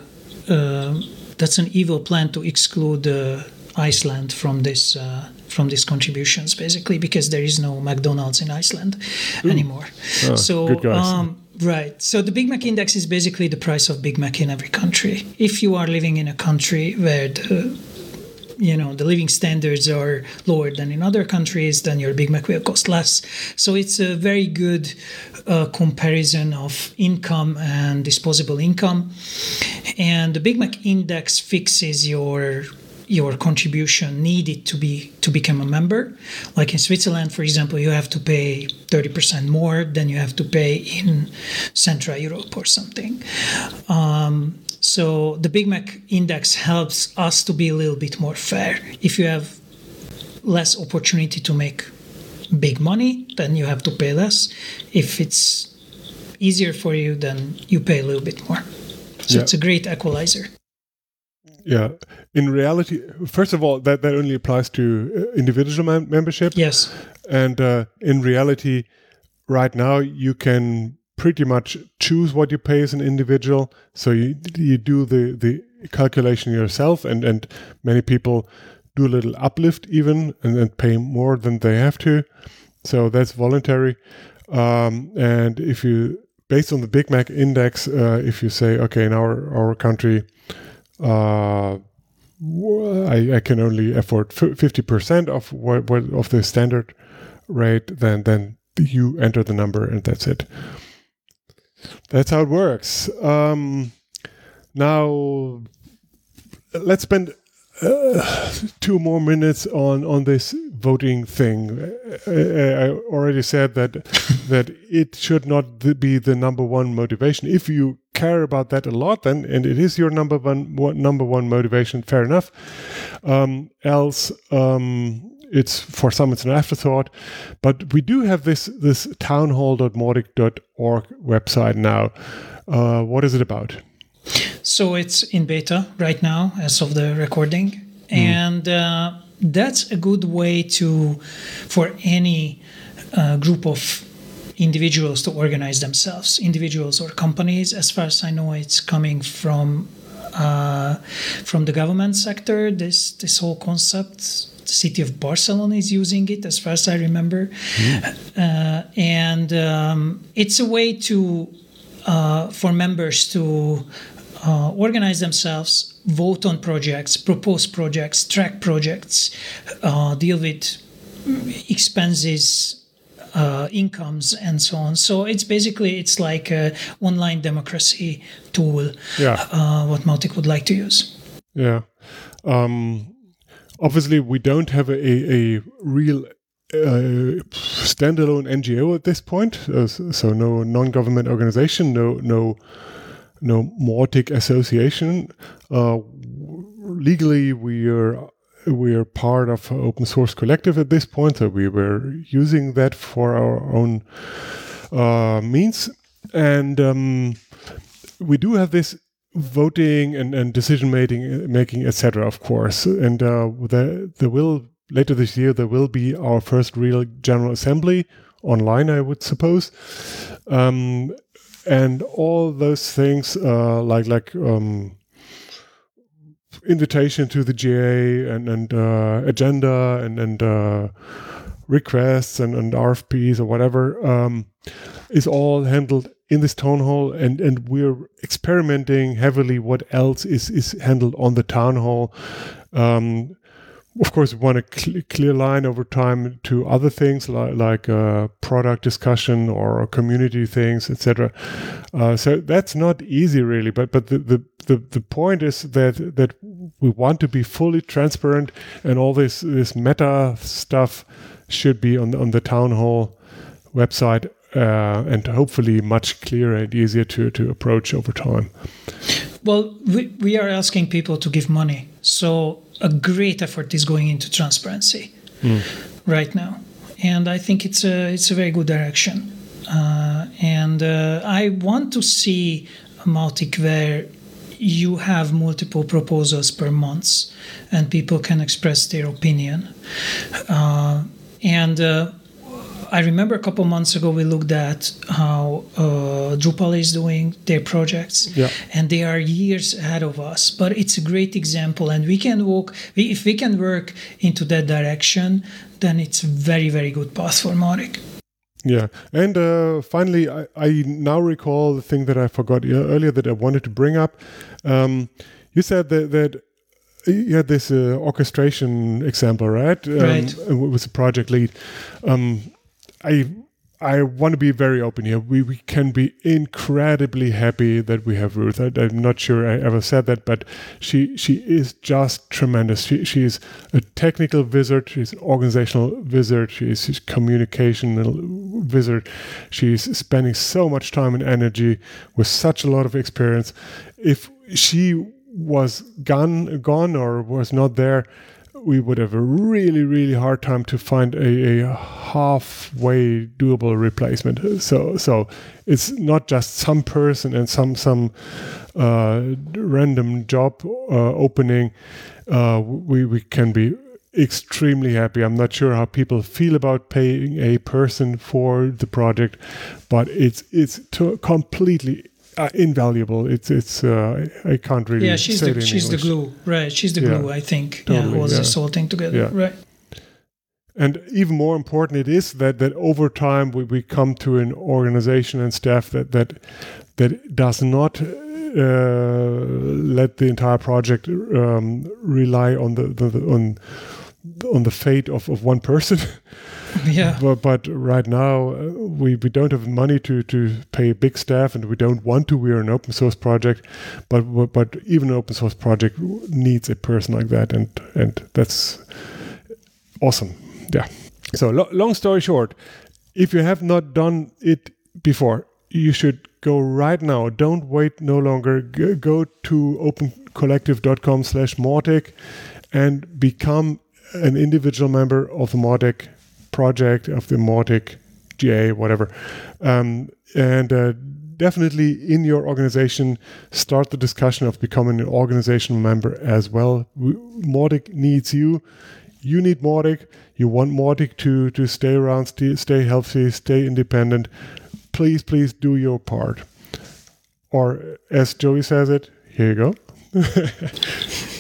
uh, that's an evil plan to exclude uh, Iceland from this uh, from these contributions, basically, because there is no McDonald's in Iceland anymore. so, good guys. um, right. So the Big Mac index is basically the price of Big Mac in every country. If you are living in a country where the you know the living standards are lower than in other countries then your big mac will cost less. So it's a very good uh, comparison of income and disposable income. And the big mac index fixes your your contribution needed to be to become a member. Like in switzerland for example you have to pay 30% more than you have to pay in central europe or something. Um, so the Big Mac index helps us to be a little bit more fair. If you have less opportunity to make big money, then you have to pay less. If it's easier for you, then you pay a little bit more. So Yeah. it's a great equalizer. Yeah. In reality, first of all, that, that only applies to uh, individual mem- membership. Yes. And uh, in reality, right now, you can pretty much choose what you pay as an individual. So you, you do the, the calculation yourself, and, and many people do a little uplift even and, and pay more than they have to. So that's voluntary. Um, and if you, based on the Big Mac index, uh, if you say, okay, in our, our country, uh, I, I can only afford fifty percent of what, what of the standard rate, then then you enter the number and that's it. That's how it works. Um, now, let's spend uh, two more minutes on on this voting thing. Uh, I already said that that it should not be the number one motivation. If you care about that a lot, then and it is your number one, one number one motivation. Fair enough. Um, else, um, it's for some it's an afterthought, but we do have this this townhall.mautic.org website now. Uh, what is it about? So it's in beta right now, as of the recording, mm. and uh, that's a good way to for any uh, group of individuals to organize themselves, individuals or companies. As far as I know, it's coming from uh, from the government sector. This this whole concept. The city of Barcelona is using it, as far as I remember, mm. uh, and um, it's a way to uh, for members to uh, organize themselves, vote on projects, propose projects, track projects, uh, deal with expenses, uh, incomes and so on. So it's basically it's like a online democracy tool. Yeah. Uh, what Mautic would like to use. Yeah. Um, obviously, we don't have a, a real uh, standalone NGO at this point, uh, so no non-government organization, no no no Mautic association. Uh, legally, we are we are part of open source collective at this point, so we were using that for our own uh, means, and um, we do have this voting and, and decision making, making, etc. Of course, and uh, there there will later this year there will be our first real general assembly online, I would suppose. Um, and all those things, uh, like like um, invitation to the GA and and uh, agenda and and uh, requests and, and RFPs or whatever um, is all handled in this town hall and and we're experimenting heavily what else is is handled on the town hall um, of course, we want a cl- clear line over time to other things like, like uh, product discussion or community things, etc. Uh, so that's not easy, really. But but the, the, the, the point is that that we want to be fully transparent, and all this this meta stuff should be on on the town hall website, uh, and hopefully much clearer and easier to to approach over time. Well, we, we are asking people to give money, so a great effort is going into transparency mm. right now, and I think it's a it's a very good direction. Uh, and uh, I want to see a Mautic where you have multiple proposals per month, and people can express their opinion. Uh, and uh, I remember a couple months ago we looked at how uh, Drupal is doing their projects, yeah. and they are years ahead of us. But it's a great example, and we can walk. If we can work into that direction, then it's a very very good path for Mautic. Yeah, and uh, finally, I, I, now recall the thing that I forgot earlier that I wanted to bring up. Um, you said that, that you had this uh, orchestration example, right? Um, right. With the project lead. Um, I I want to be very open here. We, we can be incredibly happy that we have Ruth. I, am not sure I ever said that, but she she is just tremendous. She she is a technical wizard. She's an organizational wizard. She's a communication wizard. She's spending so much time and energy with such a lot of experience. If she was gone gone or was not there, we would have a really, really hard time to find a, a halfway doable replacement. So, so it's not just some person and some some uh, random job uh, opening. Uh, we we can be extremely happy. I'm not sure how people feel about paying a person for the project, but it's it's completely uh, invaluable. It's it's uh, I can't really. Yeah, she's the she's English. the glue, right? She's the glue. I think. Totally, yeah, holds yeah. this whole thing together, yeah. right? And even more important, it is that that over time we, we come to an organization and staff that that that does not uh, let the entire project um, rely on the, the, the on on the fate of, of one person. yeah. But, but right now, uh, we, we don't have money to, to pay big staff and we don't want to. We're an open source project, but but even an open source project needs a person like that. And, and that's awesome. Yeah. So, lo- long story short, if you have not done it before, you should go right now. Don't wait no longer. G- go to opencollective.com slash Mautic and become an individual member of the Mautic project, of the Mautic GA, whatever. Um, and uh, definitely in your organization, start the discussion of becoming an organizational member as well. Mautic needs you. You need Mautic. You want Mautic to, to stay around, stay, stay healthy, stay independent. Please, please do your part. Or as Joey says it, here you go.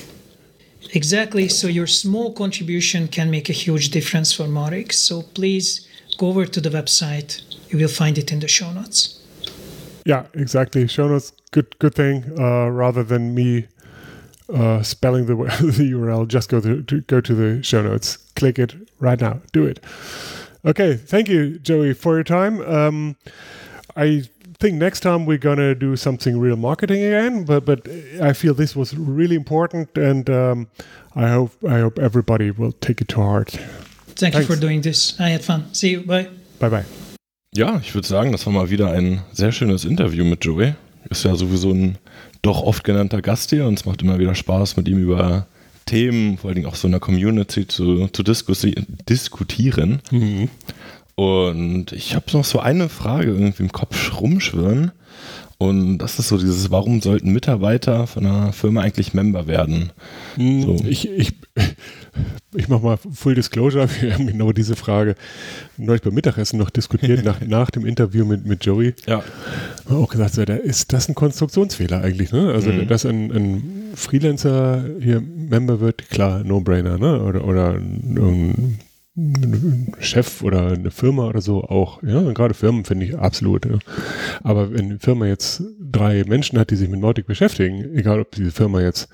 exactly. So your small contribution can make a huge difference for Mautic. So please go over to the website. You will find it in the show notes. Yeah, exactly. Show notes, good, good thing. Uh, rather than me uh, spelling the, the URL, just go to, to go to the show notes. Click it right now. Do it. Okay, thank you, Joey, for your time. Um, I think next time we're gonna do something real marketing again, but but I feel this was really important, and um, I hope I hope everybody will take it to heart. Thank Thanks. you for doing this. I had fun. See you. Bye. Bye bye. Ja, ich würde sagen, das war mal wieder ein sehr schönes Interview mit Joey. Ist ja sowieso ein doch oft genannter Gast hier und es macht immer wieder Spaß, mit ihm über Themen, vor allen Dingen auch so in der Community zu, zu diskutieren. Mhm. Und ich habe noch so eine Frage irgendwie im Kopf rumschwirren. Und das ist so dieses, warum sollten Mitarbeiter von einer Firma eigentlich Member werden? Hm, so. Ich, ich, ich mache mal Full Disclosure, wir haben genau diese Frage neulich beim Mittagessen noch diskutiert, nach, nach dem Interview mit, mit Joey. Ja. Haben auch gesagt, so, da ist das ein Konstruktionsfehler eigentlich, ne? Also, mhm. dass ein, ein, Freelancer hier Member wird, klar, No-Brainer, ne? Oder, oder ein Chef oder eine Firma oder so auch. Ja, gerade Firmen finde ich absolut. Ja. Aber wenn eine Firma jetzt drei Menschen hat, die sich mit Mautic beschäftigen, egal ob diese Firma jetzt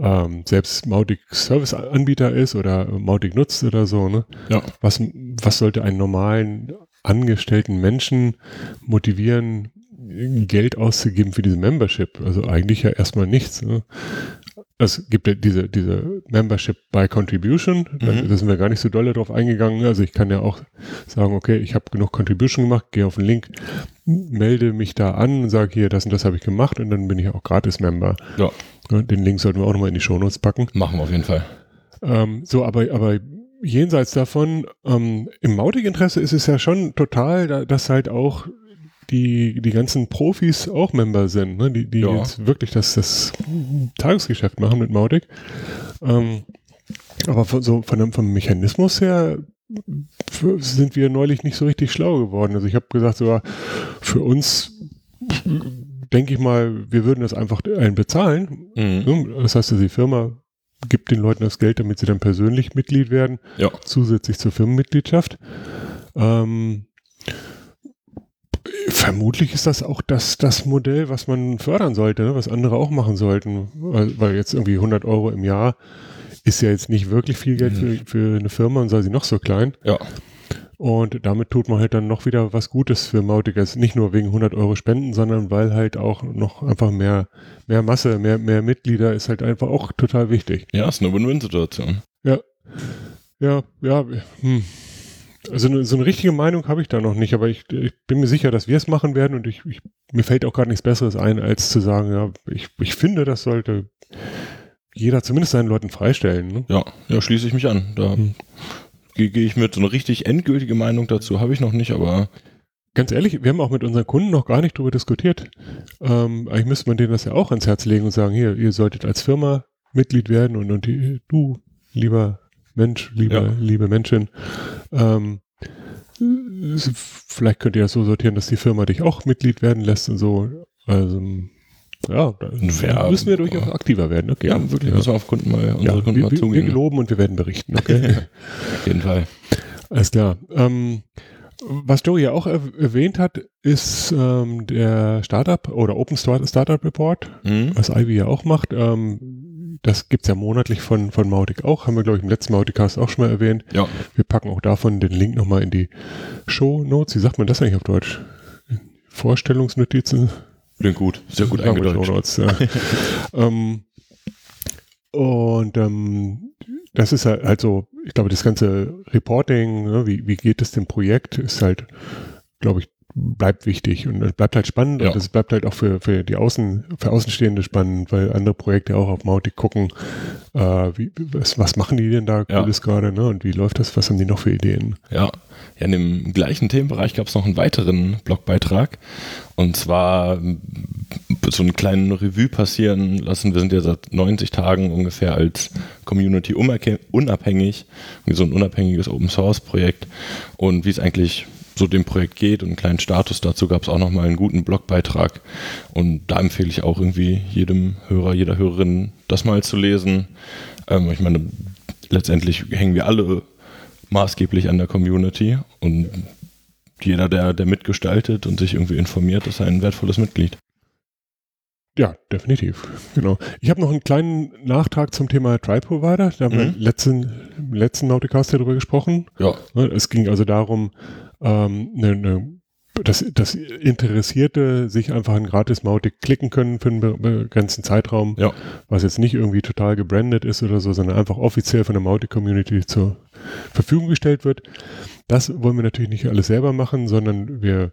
ähm, selbst Mautic Service Anbieter ist oder Mautic nutzt oder so, ne? Ja. Was, was sollte einen normalen angestellten Menschen motivieren, Geld auszugeben für diese Membership? Also eigentlich ja erstmal nichts. Ne? Es gibt ja diese, diese Membership by Contribution, da, mhm. da sind wir gar nicht so doll darauf eingegangen. Also ich kann ja auch sagen, okay, ich habe genug Contribution gemacht, gehe auf den Link, melde mich da an und sage hier, das und das habe ich gemacht und dann bin ich auch Gratis-Member. Ja. Den Link sollten wir auch nochmal in die Shownotes packen. Machen wir auf jeden Fall. Ähm, so, aber, aber jenseits davon, ähm, im Mautic-Interesse ist es ja schon total, dass halt auch die, die ganzen Profis auch Member sind, ne? die, die ja. jetzt wirklich das, das Tagesgeschäft machen mit Mautic. Ähm, aber von, so von dem, vom Mechanismus her sind wir neulich nicht so richtig schlau geworden. Also ich habe gesagt, so für uns denke ich mal, wir würden das einfach einen bezahlen. Mhm. Das heißt, die Firma gibt den Leuten das Geld, damit sie dann persönlich Mitglied werden, ja. zusätzlich zur Firmenmitgliedschaft. Ähm, Vermutlich ist das auch das, das Modell, was man fördern sollte, ne? was andere auch machen sollten. Weil, jetzt irgendwie 100 Euro im Jahr ist ja jetzt nicht wirklich viel Geld für, für eine Firma und sei sie noch so klein. Ja. Und damit tut man halt dann noch wieder was Gutes für Mauticers. Nicht nur wegen 100 Euro Spenden, sondern weil halt auch noch einfach mehr, mehr Masse, mehr, mehr Mitglieder ist halt einfach auch total wichtig. Ja, ist eine Win-Win-Situation. Ja. Ja, ja. Hm. Also eine, so eine richtige Meinung habe ich da noch nicht, aber ich, ich bin mir sicher, dass wir es machen werden und ich, ich, mir fällt auch gar nichts Besseres ein, als zu sagen, ja, ich, ich finde, das sollte jeder zumindest seinen Leuten freistellen. Ne? Ja, ja, schließe ich mich an. Da hm. gehe geh ich mit. So eine richtig endgültige Meinung dazu habe ich noch nicht, aber Ganz ehrlich, wir haben auch mit unseren Kunden noch gar nicht darüber diskutiert. Ähm, eigentlich müsste man denen das ja auch ans Herz legen und sagen, hier, ihr solltet als Firma Mitglied werden und, und die, du, lieber Mensch, liebe, ja. liebe Menschen. Ähm, vielleicht könnt ihr das so sortieren, dass die Firma dich auch Mitglied werden lässt und so. Also, ja, da ja, müssen wir durchaus aktiver werden. Okay, ja, wirklich. Müssen wir auf Kunden mal, unsere ja, Kunden wir, mal zugehen. Wir geloben und wir werden berichten. Okay? auf jeden Fall. Alles klar. Ähm, was Joey ja auch erwähnt hat, ist ähm, der Startup oder Open Startup Report, mhm. was Ivy ja auch macht. Ähm, das gibt es ja monatlich von, von Mautic auch. Haben wir, glaube ich, im letzten Mauticast auch schon mal erwähnt. Ja. Wir packen auch davon den Link nochmal in die Show Notes. Wie sagt man das eigentlich auf Deutsch? Vorstellungsnotizen? Klingt gut. Sehr gut eingedeutscht. Notes, ja. ähm, und ähm, das ist halt, halt so, ich glaube, das ganze Reporting, ne, wie, wie geht es dem Projekt, ist halt, glaube ich, bleibt wichtig und es bleibt halt spannend Ja. und es bleibt halt auch für, für die Außen, für Außenstehende spannend, weil andere Projekte auch auf Mautic gucken, äh, wie, was, was machen die denn da Ja. Cooles gerade, ne? Und wie läuft das? Was haben die noch für Ideen? Ja, ja in dem gleichen Themenbereich gab es noch einen weiteren Blogbeitrag. Und zwar so einen kleinen Revue passieren lassen. Wir sind ja seit 90 Tagen ungefähr als Community unabhängig, so ein unabhängiges Open Source Projekt. Und wie es eigentlich so dem Projekt geht und einen kleinen Status dazu gab es auch nochmal einen guten Blogbeitrag. Und da empfehle ich auch irgendwie jedem Hörer, jeder Hörerin, das mal zu lesen. Ähm, ich meine, letztendlich hängen wir alle maßgeblich an der Community und jeder, der, der mitgestaltet und sich irgendwie informiert, ist ein wertvolles Mitglied. Ja, definitiv. Genau. Ich habe noch einen kleinen Nachtrag zum Thema Trial Provider. Da haben wir Mhm. im letzten, im letzten Nauticast darüber gesprochen. Ja, Es ging also darum, ähm, ne, ne, dass, dass Interessierte sich einfach ein gratis Mautic klicken können für einen be- begrenzten Zeitraum, ja, was jetzt nicht irgendwie total gebrandet ist oder so, sondern einfach offiziell von der Mautic-Community zur Verfügung gestellt wird. Das wollen wir natürlich nicht alles selber machen, sondern wir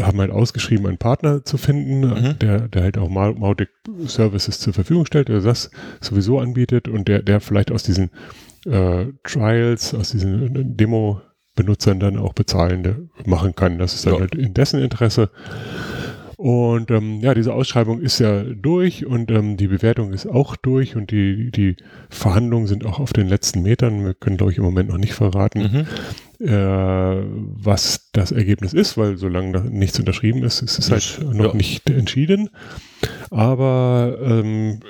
haben halt ausgeschrieben, einen Partner zu finden, Mhm. der, der halt auch Mau- Mautic Services zur Verfügung stellt, der das sowieso anbietet und der, der vielleicht aus diesen äh, Trials, aus diesen Demo-Benutzern dann auch bezahlende machen kann. Das ist dann Ja. halt in dessen Interesse. Und ähm, ja, diese Ausschreibung ist ja durch und ähm, die Bewertung ist auch durch und die, die Verhandlungen sind auch auf den letzten Metern. Wir können, glaube ich, im Moment noch nicht verraten, mhm. äh, was das Ergebnis ist, weil solange da nichts unterschrieben ist, ist es halt noch ja. nicht entschieden. Aber ähm,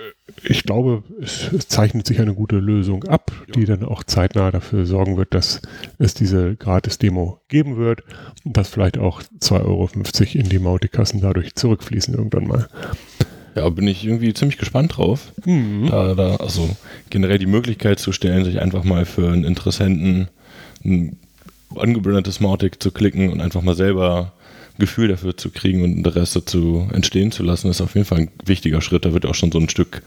ich glaube, es, zeichnet sich eine gute Lösung ab, die dann auch zeitnah dafür sorgen wird, dass es diese Gratis-Demo geben wird und dass vielleicht auch 2,50 Euro in die Mautikassen dadurch zurückfließen irgendwann mal. ja, bin ich irgendwie ziemlich gespannt drauf. Mhm. Da, da, also generell die Möglichkeit zu stellen, sich einfach mal für einen Interessenten ein angebrandetes Mautic zu klicken und einfach mal selber Gefühl dafür zu kriegen und Interesse zu entstehen zu lassen, ist auf jeden Fall ein wichtiger Schritt. Da wird auch schon so ein Stück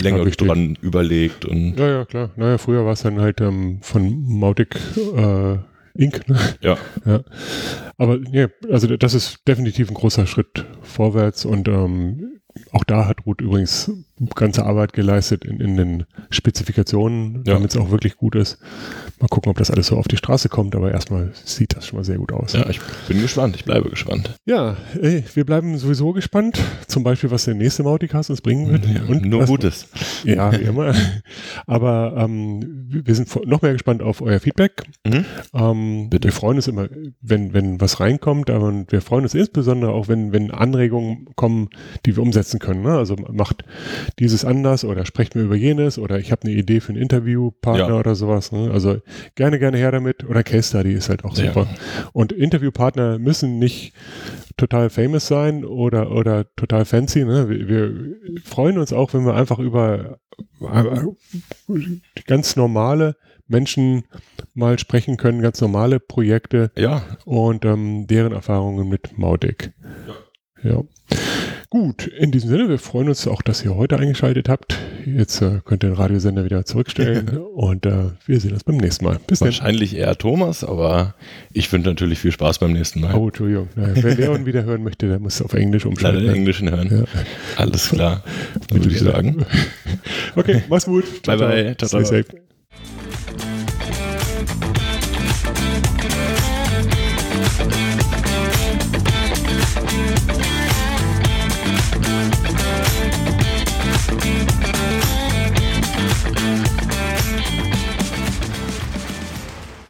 länger dran überlegt und Ja, ja, klar. Naja, früher war es dann halt ähm, von Mautic äh, Inc. Ne? ja, Ja. Aber ja, also das ist definitiv ein großer Schritt vorwärts und ähm, auch da hat Ruth übrigens ganze Arbeit geleistet in, in den Spezifikationen, Ja. damit es auch wirklich gut ist. Mal gucken, ob das alles so auf die Straße kommt, aber erstmal sieht das schon mal sehr gut aus. ja, ich bin gespannt, ich bleibe gespannt. Ja, ey, wir bleiben sowieso gespannt, zum Beispiel, was der nächste Mauticast uns bringen wird. Und Nur was, Gutes. Ja, wie immer. Aber ähm, wir sind noch mehr gespannt auf euer Feedback. Mhm. Ähm, Bitte. Wir freuen uns immer, wenn, wenn was reinkommt, aber wir freuen uns insbesondere auch, wenn, wenn Anregungen kommen, die wir umsetzen können. Ne? Also macht dieses anders oder sprecht mir über jenes oder ich habe eine Idee für einen Interviewpartner Ja. oder sowas. Ne? Also gerne, gerne her damit. Oder Case Study ist halt auch Ja. super. Und Interviewpartner müssen nicht total famous sein oder, oder total fancy. Ne? Wir, wir freuen uns auch, wenn wir einfach über äh, ganz normale Menschen mal sprechen können, ganz normale Projekte Ja, und ähm, deren Erfahrungen mit Mautic. Ja. Gut, in diesem Sinne, wir freuen uns auch, dass ihr heute eingeschaltet habt. Jetzt äh, könnt ihr den Radiosender wieder zurückstellen und äh, wir sehen uns beim nächsten Mal. Bis dann. wahrscheinlich eher Thomas, aber ich wünsche natürlich viel Spaß beim nächsten Mal. Oh, Entschuldigung. Naja, wer Leon wieder hören möchte, der muss auf Englisch Leider umschalten. den Englischen hören. Ja. Alles klar. Würde ich sagen. Okay, mach's gut. Bye, bye. Ciao, ciao.